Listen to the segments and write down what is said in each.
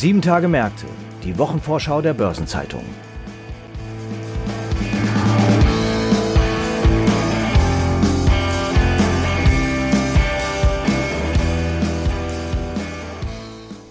Sieben Tage Märkte, die Wochenvorschau der Börsenzeitung.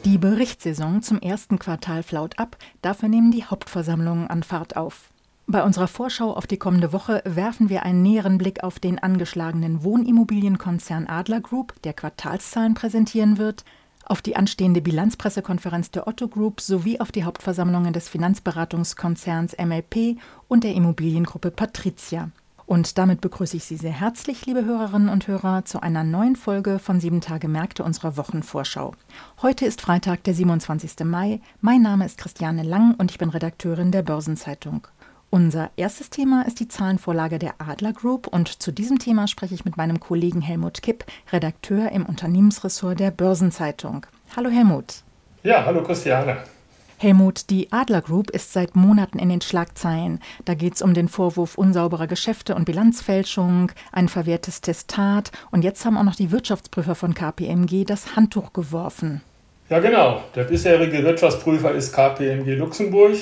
Die Berichtssaison zum ersten Quartal flaut ab, dafür nehmen die Hauptversammlungen an Fahrt auf. Bei unserer Vorschau auf die kommende Woche werfen wir einen näheren Blick auf den angeschlagenen Wohnimmobilienkonzern Adler Group, der Quartalszahlen präsentieren wird, auf die anstehende Bilanzpressekonferenz der Otto Group sowie auf die Hauptversammlungen des Finanzberatungskonzerns MLP und der Immobiliengruppe Patricia. Und damit begrüße ich Sie sehr herzlich, liebe Hörerinnen und Hörer, zu einer neuen Folge von Sieben Tage Märkte unserer Wochenvorschau. Heute ist Freitag, der 27. Mai. Mein Name ist Christiane Lang und ich bin Redakteurin der Börsenzeitung. Unser erstes Thema ist die Zahlenvorlage der Adler Group und zu diesem Thema spreche ich mit meinem Kollegen Helmut Kipp, Redakteur im Unternehmensressort der Börsenzeitung. Hallo Helmut. Ja, hallo Christiane. Helmut, die Adler Group ist seit Monaten in den Schlagzeilen. Da geht es um den Vorwurf unsauberer Geschäfte und Bilanzfälschung, ein verwehrtes Testat und jetzt haben auch noch die Wirtschaftsprüfer von KPMG das Handtuch geworfen. Ja, genau. Der bisherige Wirtschaftsprüfer ist KPMG Luxemburg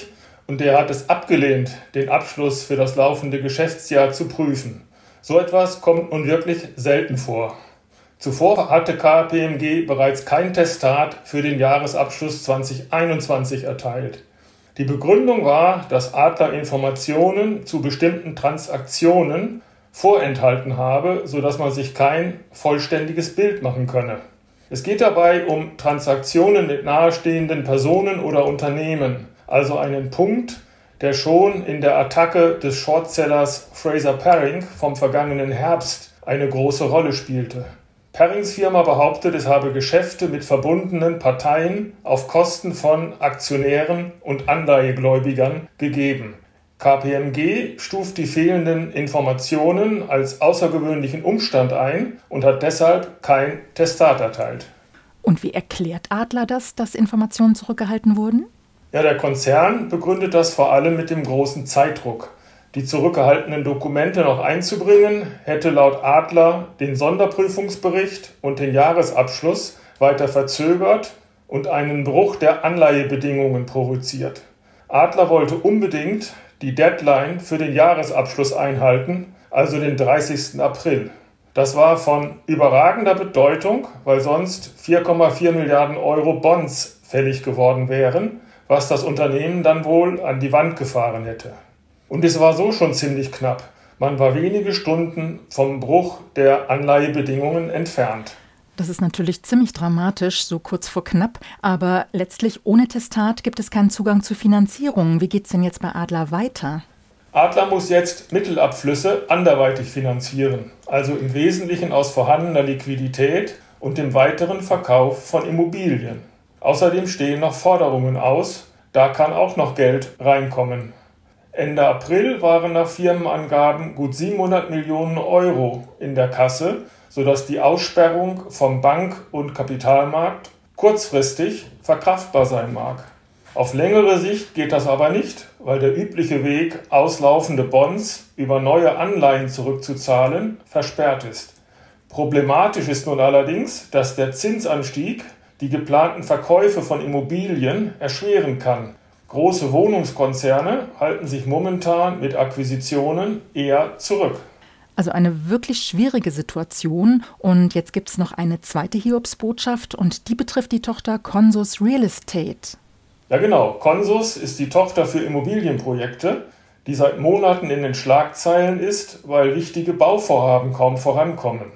und der hat es abgelehnt, den Abschluss für das laufende Geschäftsjahr zu prüfen. So etwas kommt nun wirklich selten vor. Zuvor hatte KPMG bereits kein Testat für den Jahresabschluss 2021 erteilt. Die Begründung war, dass Adler Informationen zu bestimmten Transaktionen vorenthalten habe, sodass man sich kein vollständiges Bild machen könne. Es geht dabei um Transaktionen mit nahestehenden Personen oder Unternehmen, also einen Punkt, der schon in der Attacke des Shortsellers Fraser Paring vom vergangenen Herbst eine große Rolle spielte. Parings Firma behauptet, es habe Geschäfte mit verbundenen Parteien auf Kosten von Aktionären und Anleihegläubigern gegeben. KPMG stuft die fehlenden Informationen als außergewöhnlichen Umstand ein und hat deshalb kein Testat erteilt. Und wie erklärt Adler das, dass Informationen zurückgehalten wurden? Ja, der Konzern begründet das vor allem mit dem großen Zeitdruck. Die zurückgehaltenen Dokumente noch einzubringen, hätte laut Adler den Sonderprüfungsbericht und den Jahresabschluss weiter verzögert und einen Bruch der Anleihebedingungen provoziert. Adler wollte unbedingt die Deadline für den Jahresabschluss einhalten, also den 30. April. Das war von überragender Bedeutung, weil sonst 4,4 Milliarden Euro Bonds fällig geworden wären was das Unternehmen dann wohl an die Wand gefahren hätte. Und es war so schon ziemlich knapp. Man war wenige Stunden vom Bruch der Anleihebedingungen entfernt. Das ist natürlich ziemlich dramatisch, so kurz vor knapp, aber letztlich ohne Testat gibt es keinen Zugang zu Finanzierung. Wie geht es denn jetzt bei Adler weiter? Adler muss jetzt Mittelabflüsse anderweitig finanzieren, also im Wesentlichen aus vorhandener Liquidität und dem weiteren Verkauf von Immobilien. Außerdem stehen noch Forderungen aus, da kann auch noch Geld reinkommen. Ende April waren nach Firmenangaben gut 700 Millionen Euro in der Kasse, sodass die Aussperrung vom Bank- und Kapitalmarkt kurzfristig verkraftbar sein mag. Auf längere Sicht geht das aber nicht, weil der übliche Weg, auslaufende Bonds über neue Anleihen zurückzuzahlen, versperrt ist. Problematisch ist nun allerdings, dass der Zinsanstieg die geplanten Verkäufe von Immobilien erschweren kann. Große Wohnungskonzerne halten sich momentan mit Akquisitionen eher zurück. Also eine wirklich schwierige Situation. Und jetzt gibt es noch eine zweite Hiobsbotschaft und die betrifft die Tochter Consus Real Estate. Ja genau, Consus ist die Tochter für Immobilienprojekte, die seit Monaten in den Schlagzeilen ist, weil wichtige Bauvorhaben kaum vorankommen.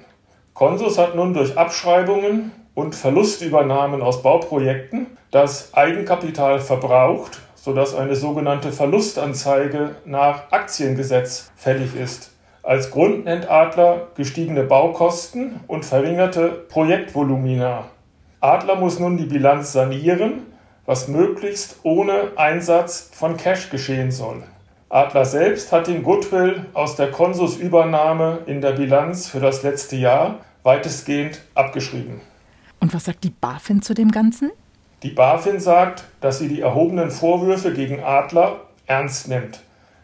Consus hat nun durch Abschreibungen und Verlustübernahmen aus Bauprojekten das Eigenkapital verbraucht, sodass eine sogenannte Verlustanzeige nach Aktiengesetz fällig ist. Als Grund nennt Adler gestiegene Baukosten und verringerte Projektvolumina. Adler muss nun die Bilanz sanieren, was möglichst ohne Einsatz von Cash geschehen soll. Adler selbst hat den Goodwill aus der Konsusübernahme in der Bilanz für das letzte Jahr weitestgehend abgeschrieben. Und was sagt die BaFin zu dem Ganzen? Die BaFin sagt, dass sie die erhobenen Vorwürfe gegen Adler ernst nimmt.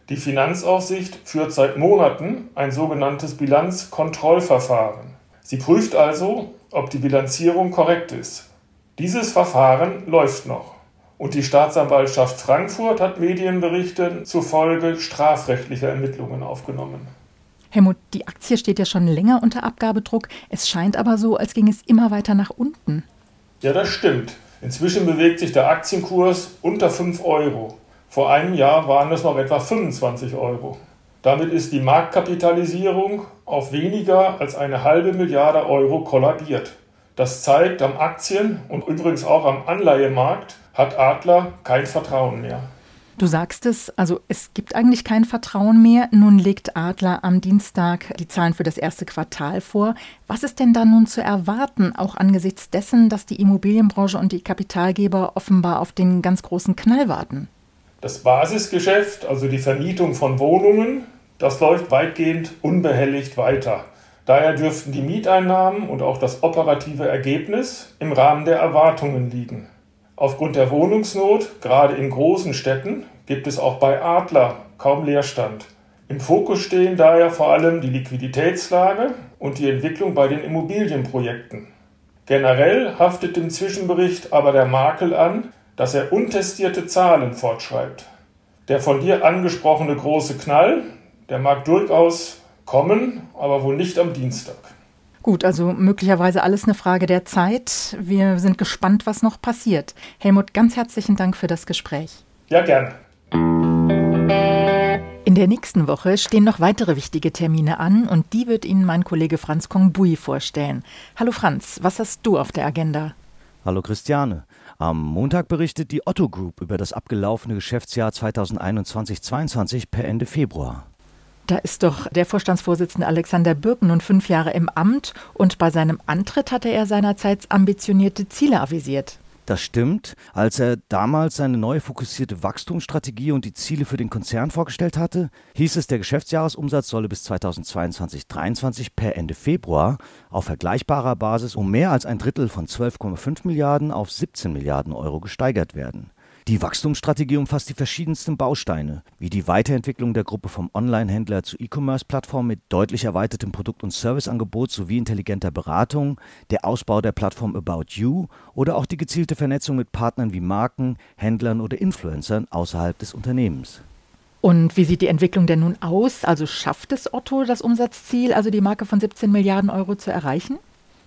Die Finanzaufsicht führt seit Monaten ein sogenanntes Bilanzkontrollverfahren. Sie prüft also, ob die Bilanzierung korrekt ist. Dieses Verfahren läuft noch. Und die Staatsanwaltschaft Frankfurt hat Medienberichten zufolge strafrechtliche Ermittlungen aufgenommen. Helmut, die Aktie steht ja schon länger unter Abgabedruck. Es scheint aber so, als ging es immer weiter nach unten. Ja, das stimmt. Inzwischen bewegt sich der Aktienkurs unter 5 Euro. Vor einem Jahr waren es noch etwa 25 Euro. Damit ist die Marktkapitalisierung auf weniger als eine halbe Milliarde Euro kollabiert. Das zeigt, am Aktien- und übrigens auch am Anleihemarkt hat Adler kein Vertrauen mehr. Du sagst es, also es gibt eigentlich kein Vertrauen mehr. Nun legt Adler am Dienstag die Zahlen für das erste Quartal vor. Was ist denn da nun zu erwarten, auch angesichts dessen, dass die Immobilienbranche und die Kapitalgeber offenbar auf den ganz großen Knall warten? Das Basisgeschäft, also die Vermietung von Wohnungen, das läuft weitgehend unbehelligt weiter. Daher dürften die Mieteinnahmen und auch das operative Ergebnis im Rahmen der Erwartungen liegen. Aufgrund der Wohnungsnot, gerade in großen Städten, gibt es auch bei Adler kaum Leerstand. Im Fokus stehen daher vor allem die Liquiditätslage und die Entwicklung bei den Immobilienprojekten. Generell haftet dem Zwischenbericht aber der Makel an, dass er untestierte Zahlen fortschreibt. Der von dir angesprochene große Knall, der mag durchaus kommen, aber wohl nicht am Dienstag. Gut, also möglicherweise alles eine Frage der Zeit. Wir sind gespannt, was noch passiert. Helmut, ganz herzlichen Dank für das Gespräch. Ja, gerne. In der nächsten Woche stehen noch weitere wichtige Termine an und die wird Ihnen mein Kollege Franz Kongbui vorstellen. Hallo Franz, was hast du auf der Agenda? Hallo Christiane. Am Montag berichtet die Otto Group über das abgelaufene Geschäftsjahr 2021-22 per Ende Februar. Da ist doch der Vorstandsvorsitzende Alexander Birken nun fünf Jahre im Amt und bei seinem Antritt hatte er seinerzeit ambitionierte Ziele avisiert. Das stimmt. Als er damals seine neue fokussierte Wachstumsstrategie und die Ziele für den Konzern vorgestellt hatte, hieß es, der Geschäftsjahresumsatz solle bis 2022-23 per Ende Februar auf vergleichbarer Basis um mehr als ein Drittel von 12,5 Milliarden auf 17 Milliarden Euro gesteigert werden. Die Wachstumsstrategie umfasst die verschiedensten Bausteine, wie die Weiterentwicklung der Gruppe vom Online-Händler zu E-Commerce-Plattform mit deutlich erweitertem Produkt- und Serviceangebot sowie intelligenter Beratung, der Ausbau der Plattform About You oder auch die gezielte Vernetzung mit Partnern wie Marken, Händlern oder Influencern außerhalb des Unternehmens. Und wie sieht die Entwicklung denn nun aus? Also schafft es Otto, das Umsatzziel, also die Marke von 17 Milliarden Euro zu erreichen?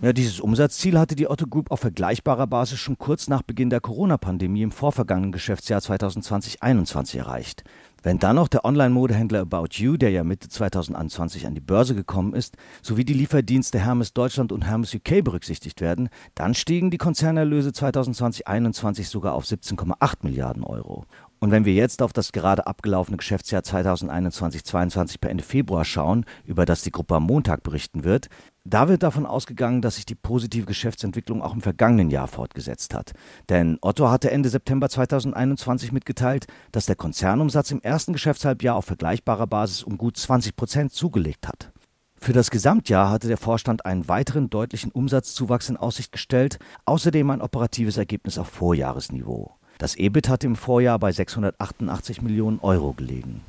Ja, dieses Umsatzziel hatte die Otto Group auf vergleichbarer Basis schon kurz nach Beginn der Corona-Pandemie im vorvergangenen Geschäftsjahr 2020-21 erreicht. Wenn dann noch der Online-Modehändler About You, der ja Mitte 2021 an die Börse gekommen ist, sowie die Lieferdienste Hermes Deutschland und Hermes UK berücksichtigt werden, dann stiegen die Konzernerlöse 2020-21 sogar auf 17,8 Milliarden Euro. Und wenn wir jetzt auf das gerade abgelaufene Geschäftsjahr 2021-22 per Ende Februar schauen, über das die Gruppe am Montag berichten wird, da wird davon ausgegangen, dass sich die positive Geschäftsentwicklung auch im vergangenen Jahr fortgesetzt hat. Denn Otto hatte Ende September 2021 mitgeteilt, dass der Konzernumsatz im ersten Geschäftshalbjahr auf vergleichbarer Basis um gut 20 Prozent zugelegt hat. Für das Gesamtjahr hatte der Vorstand einen weiteren deutlichen Umsatzzuwachs in Aussicht gestellt, außerdem ein operatives Ergebnis auf Vorjahresniveau. Das EBIT hatte im Vorjahr bei 688 Millionen Euro gelegen.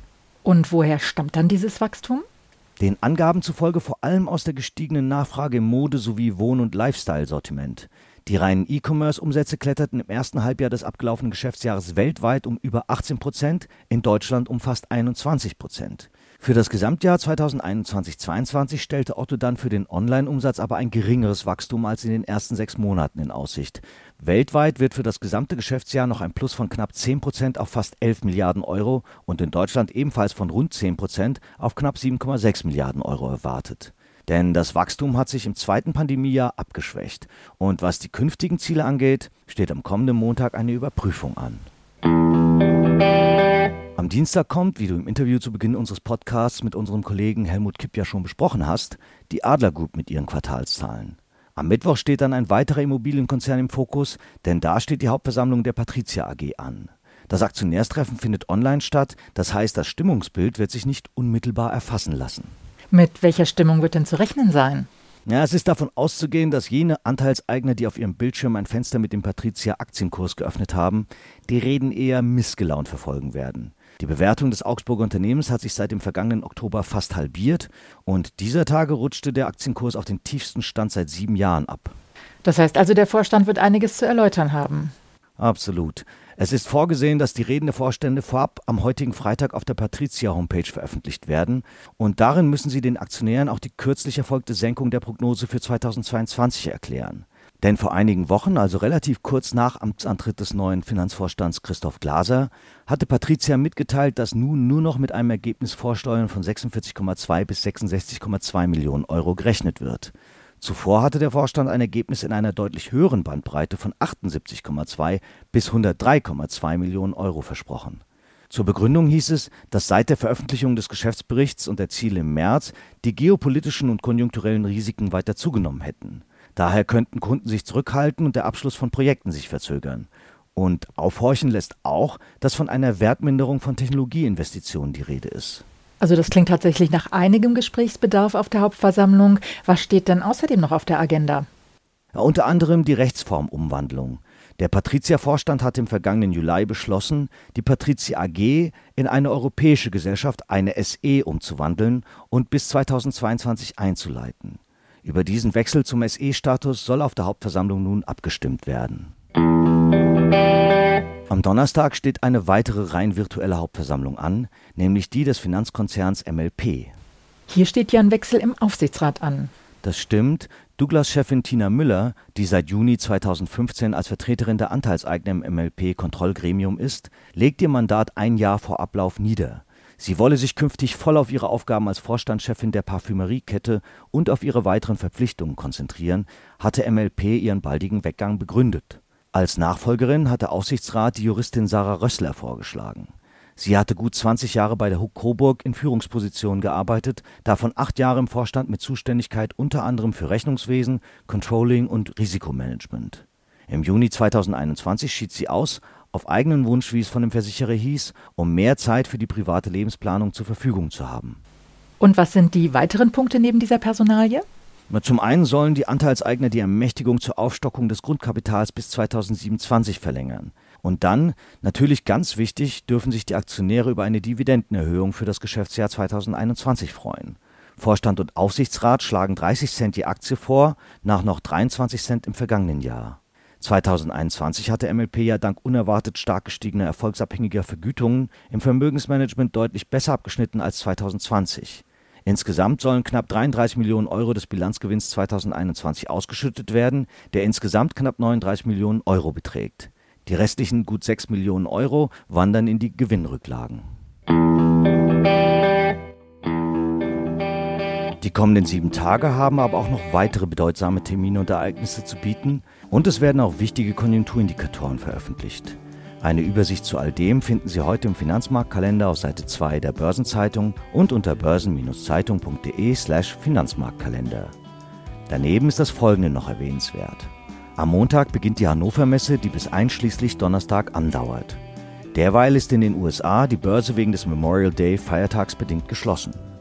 Und woher stammt dann dieses Wachstum? Den Angaben zufolge vor allem aus der gestiegenen Nachfrage im Mode- sowie Wohn- und Lifestyle-Sortiment. Die reinen E-Commerce-Umsätze kletterten im ersten Halbjahr des abgelaufenen Geschäftsjahres weltweit um über 18 Prozent, in Deutschland um fast 21 Prozent. Für das Gesamtjahr 2021-22 stellte Otto dann für den Online-Umsatz aber ein geringeres Wachstum als in den ersten sechs Monaten in Aussicht. Weltweit wird für das gesamte Geschäftsjahr noch ein Plus von knapp 10 Prozent auf fast 11 Milliarden Euro und in Deutschland ebenfalls von rund 10 Prozent auf knapp 7,6 Milliarden Euro erwartet. Denn das Wachstum hat sich im zweiten Pandemiejahr abgeschwächt. Und was die künftigen Ziele angeht, steht am kommenden Montag eine Überprüfung an. Am Dienstag kommt, wie du im Interview zu Beginn unseres Podcasts mit unserem Kollegen Helmut Kipp ja schon besprochen hast, die Adler Group mit ihren Quartalszahlen. Am Mittwoch steht dann ein weiterer Immobilienkonzern im Fokus, denn da steht die Hauptversammlung der Patricia AG an. Das Aktionärstreffen findet online statt, das heißt, das Stimmungsbild wird sich nicht unmittelbar erfassen lassen. Mit welcher Stimmung wird denn zu rechnen sein? Ja, es ist davon auszugehen, dass jene Anteilseigner, die auf ihrem Bildschirm ein Fenster mit dem Patricia Aktienkurs geöffnet haben, die Reden eher missgelaunt verfolgen werden. Die Bewertung des Augsburger Unternehmens hat sich seit dem vergangenen Oktober fast halbiert und dieser Tage rutschte der Aktienkurs auf den tiefsten Stand seit sieben Jahren ab. Das heißt also, der Vorstand wird einiges zu erläutern haben. Absolut. Es ist vorgesehen, dass die Reden der Vorstände vorab am heutigen Freitag auf der Patrizia-Homepage veröffentlicht werden. Und darin müssen sie den Aktionären auch die kürzlich erfolgte Senkung der Prognose für 2022 erklären. Denn vor einigen Wochen, also relativ kurz nach Amtsantritt des neuen Finanzvorstands Christoph Glaser, hatte Patricia mitgeteilt, dass nun nur noch mit einem Ergebnis vor Steuern von 46,2 bis 66,2 Millionen Euro gerechnet wird. Zuvor hatte der Vorstand ein Ergebnis in einer deutlich höheren Bandbreite von 78,2 bis 103,2 Millionen Euro versprochen. Zur Begründung hieß es, dass seit der Veröffentlichung des Geschäftsberichts und der Ziele im März die geopolitischen und konjunkturellen Risiken weiter zugenommen hätten. Daher könnten Kunden sich zurückhalten und der Abschluss von Projekten sich verzögern. Und aufhorchen lässt auch, dass von einer Wertminderung von Technologieinvestitionen die Rede ist. Also das klingt tatsächlich nach einigem Gesprächsbedarf auf der Hauptversammlung. Was steht denn außerdem noch auf der Agenda? Ja, unter anderem die Rechtsformumwandlung. Der Patrizia-Vorstand hat im vergangenen Juli beschlossen, die Patrizia AG in eine europäische Gesellschaft, eine SE, umzuwandeln und bis 2022 einzuleiten. Über diesen Wechsel zum SE-Status soll auf der Hauptversammlung nun abgestimmt werden. Am Donnerstag steht eine weitere rein virtuelle Hauptversammlung an, nämlich die des Finanzkonzerns MLP. Hier steht ja ein Wechsel im Aufsichtsrat an. Das stimmt. Douglas-Chefin Tina Müller, die seit Juni 2015 als Vertreterin der Anteilseigner im MLP-Kontrollgremium ist, legt ihr Mandat ein Jahr vor Ablauf nieder. Sie wolle sich künftig voll auf ihre Aufgaben als Vorstandschefin der Parfümeriekette und auf ihre weiteren Verpflichtungen konzentrieren, hatte MLP ihren baldigen Weggang begründet. Als Nachfolgerin hat der Aufsichtsrat die Juristin Sarah Rössler vorgeschlagen. Sie hatte gut 20 Jahre bei der Huck Coburg in Führungspositionen gearbeitet, davon acht Jahre im Vorstand mit Zuständigkeit unter anderem für Rechnungswesen, Controlling und Risikomanagement. Im Juni 2021 schied sie aus auf eigenen Wunsch, wie es von dem Versicherer hieß, um mehr Zeit für die private Lebensplanung zur Verfügung zu haben. Und was sind die weiteren Punkte neben dieser Personalie? Zum einen sollen die Anteilseigner die Ermächtigung zur Aufstockung des Grundkapitals bis 2027 verlängern. Und dann, natürlich ganz wichtig, dürfen sich die Aktionäre über eine Dividendenerhöhung für das Geschäftsjahr 2021 freuen. Vorstand und Aufsichtsrat schlagen 30 Cent die Aktie vor, nach noch 23 Cent im vergangenen Jahr. 2021 hatte MLP ja dank unerwartet stark gestiegener erfolgsabhängiger Vergütungen im Vermögensmanagement deutlich besser abgeschnitten als 2020. Insgesamt sollen knapp 33 Millionen Euro des Bilanzgewinns 2021 ausgeschüttet werden, der insgesamt knapp 39 Millionen Euro beträgt. Die restlichen gut 6 Millionen Euro wandern in die Gewinnrücklagen. Die kommenden sieben Tage haben aber auch noch weitere bedeutsame Termine und Ereignisse zu bieten und es werden auch wichtige Konjunkturindikatoren veröffentlicht. Eine Übersicht zu all dem finden Sie heute im Finanzmarktkalender auf Seite 2 der Börsenzeitung und unter börsen-zeitung.de/slash Finanzmarktkalender. Daneben ist das folgende noch erwähnenswert. Am Montag beginnt die Hannover Messe, die bis einschließlich Donnerstag andauert. Derweil ist in den USA die Börse wegen des Memorial Day feiertagsbedingt geschlossen.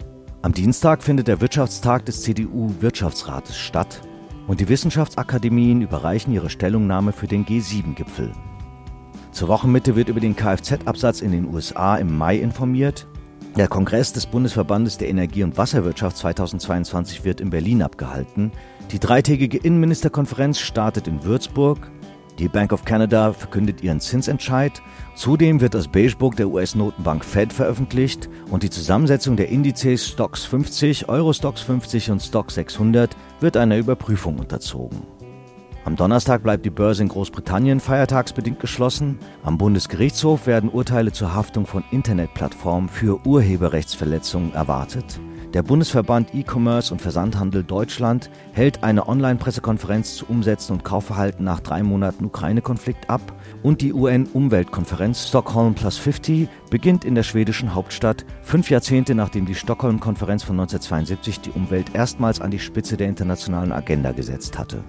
Am Dienstag findet der Wirtschaftstag des CDU-Wirtschaftsrates statt und die Wissenschaftsakademien überreichen ihre Stellungnahme für den G7-Gipfel. Zur Wochenmitte wird über den Kfz-Absatz in den USA im Mai informiert. Der Kongress des Bundesverbandes der Energie- und Wasserwirtschaft 2022 wird in Berlin abgehalten. Die dreitägige Innenministerkonferenz startet in Würzburg. Die Bank of Canada verkündet ihren Zinsentscheid. Zudem wird das Beigebook der US-Notenbank Fed veröffentlicht und die Zusammensetzung der Indizes Stocks 50, Eurostox 50 und Stock 600 wird einer Überprüfung unterzogen. Am Donnerstag bleibt die Börse in Großbritannien feiertagsbedingt geschlossen. Am Bundesgerichtshof werden Urteile zur Haftung von Internetplattformen für Urheberrechtsverletzungen erwartet. Der Bundesverband E-Commerce und Versandhandel Deutschland hält eine Online-Pressekonferenz zu Umsätzen und Kaufverhalten nach drei Monaten Ukraine-Konflikt ab und die UN-Umweltkonferenz Stockholm Plus 50 beginnt in der schwedischen Hauptstadt, fünf Jahrzehnte nachdem die Stockholm-Konferenz von 1972 die Umwelt erstmals an die Spitze der internationalen Agenda gesetzt hatte.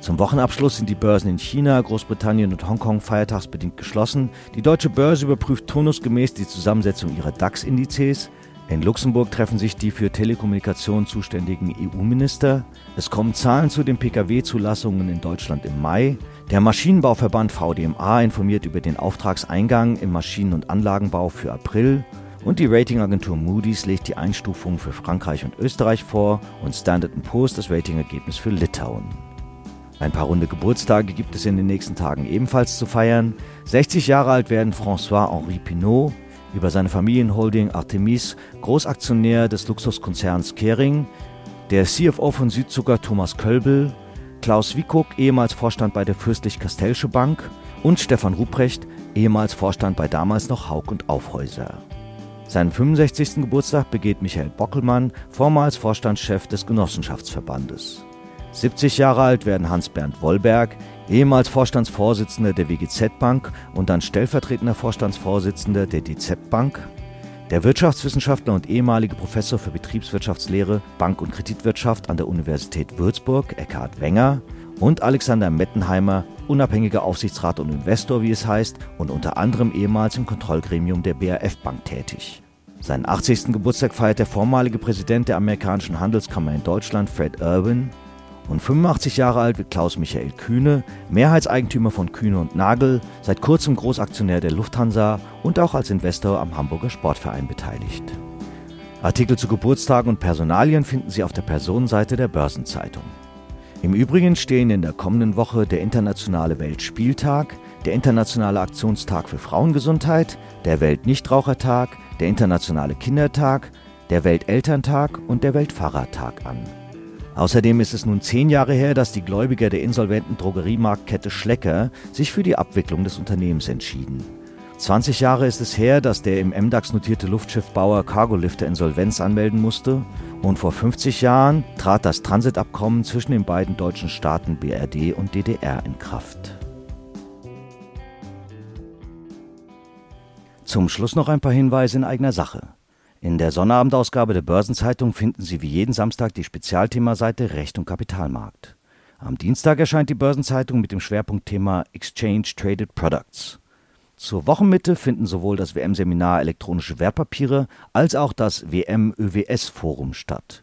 Zum Wochenabschluss sind die Börsen in China, Großbritannien und Hongkong feiertagsbedingt geschlossen. Die deutsche Börse überprüft turnusgemäß die Zusammensetzung ihrer DAX-Indizes. In Luxemburg treffen sich die für Telekommunikation zuständigen EU-Minister. Es kommen Zahlen zu den Pkw-Zulassungen in Deutschland im Mai. Der Maschinenbauverband VDMA informiert über den Auftragseingang im Maschinen- und Anlagenbau für April. Und die Ratingagentur Moody's legt die Einstufung für Frankreich und Österreich vor und Standard Poor's das Ratingergebnis für Litauen. Ein paar runde Geburtstage gibt es in den nächsten Tagen ebenfalls zu feiern. 60 Jahre alt werden François-Henri Pinault, über seine Familienholding Artemis, Großaktionär des Luxuskonzerns Kering, der CFO von Südzucker Thomas Kölbel, Klaus Wiekock, ehemals Vorstand bei der Fürstlich-Kastellsche Bank und Stefan Ruprecht, ehemals Vorstand bei damals noch Haug und Aufhäuser. Seinen 65. Geburtstag begeht Michael Bockelmann, vormals Vorstandschef des Genossenschaftsverbandes. 70 Jahre alt werden Hans-Bernd Wollberg, ehemals Vorstandsvorsitzender der WGZ Bank und dann stellvertretender Vorstandsvorsitzender der DZ Bank, der Wirtschaftswissenschaftler und ehemalige Professor für Betriebswirtschaftslehre, Bank- und Kreditwirtschaft an der Universität Würzburg, Eckhard Wenger, und Alexander Mettenheimer, unabhängiger Aufsichtsrat und Investor, wie es heißt, und unter anderem ehemals im Kontrollgremium der BRF Bank tätig. Seinen 80. Geburtstag feiert der vormalige Präsident der amerikanischen Handelskammer in Deutschland, Fred Irwin, und 85 Jahre alt wird Klaus Michael Kühne, Mehrheitseigentümer von Kühne und Nagel, seit kurzem Großaktionär der Lufthansa und auch als Investor am Hamburger Sportverein beteiligt. Artikel zu Geburtstagen und Personalien finden Sie auf der Personenseite der Börsenzeitung. Im Übrigen stehen in der kommenden Woche der Internationale Weltspieltag, der Internationale Aktionstag für Frauengesundheit, der Weltnichtrauchertag, der Internationale Kindertag, der Weltelterntag und der Weltfahrradtag an. Außerdem ist es nun zehn Jahre her, dass die Gläubiger der insolventen Drogeriemarktkette Schlecker sich für die Abwicklung des Unternehmens entschieden. 20 Jahre ist es her, dass der im MDAX notierte Luftschiffbauer Cargolifter Insolvenz anmelden musste und vor 50 Jahren trat das Transitabkommen zwischen den beiden deutschen Staaten BRD und DDR in Kraft. Zum Schluss noch ein paar Hinweise in eigener Sache. In der Sonnabendausgabe der Börsenzeitung finden Sie wie jeden Samstag die Spezialthemaseite Recht und Kapitalmarkt. Am Dienstag erscheint die Börsenzeitung mit dem Schwerpunktthema Exchange Traded Products. Zur Wochenmitte finden sowohl das WM-Seminar Elektronische Wertpapiere als auch das WM-ÖWS-Forum statt.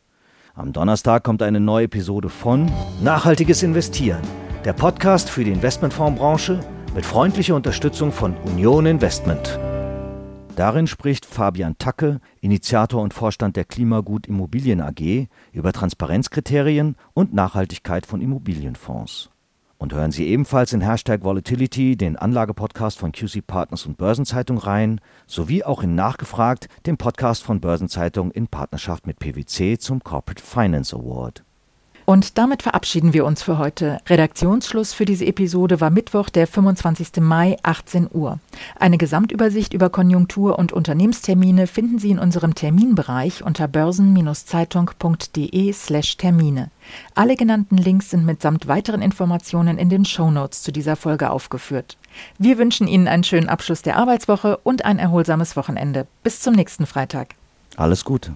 Am Donnerstag kommt eine neue Episode von Nachhaltiges Investieren, der Podcast für die Investmentfondsbranche mit freundlicher Unterstützung von Union Investment. Darin spricht Fabian Tacke, Initiator und Vorstand der Klimagut Immobilien AG, über Transparenzkriterien und Nachhaltigkeit von Immobilienfonds. Und hören Sie ebenfalls in Hashtag Volatility, den Anlagepodcast von QC Partners und Börsenzeitung rein, sowie auch in Nachgefragt, dem Podcast von Börsenzeitung in Partnerschaft mit PwC zum Corporate Finance Award. Und damit verabschieden wir uns für heute. Redaktionsschluss für diese Episode war Mittwoch, der 25. Mai, 18 Uhr. Eine Gesamtübersicht über Konjunktur- und Unternehmenstermine finden Sie in unserem Terminbereich unter börsen-zeitung.de/slash Termine. Alle genannten Links sind mitsamt weiteren Informationen in den Shownotes zu dieser Folge aufgeführt. Wir wünschen Ihnen einen schönen Abschluss der Arbeitswoche und ein erholsames Wochenende. Bis zum nächsten Freitag. Alles Gute.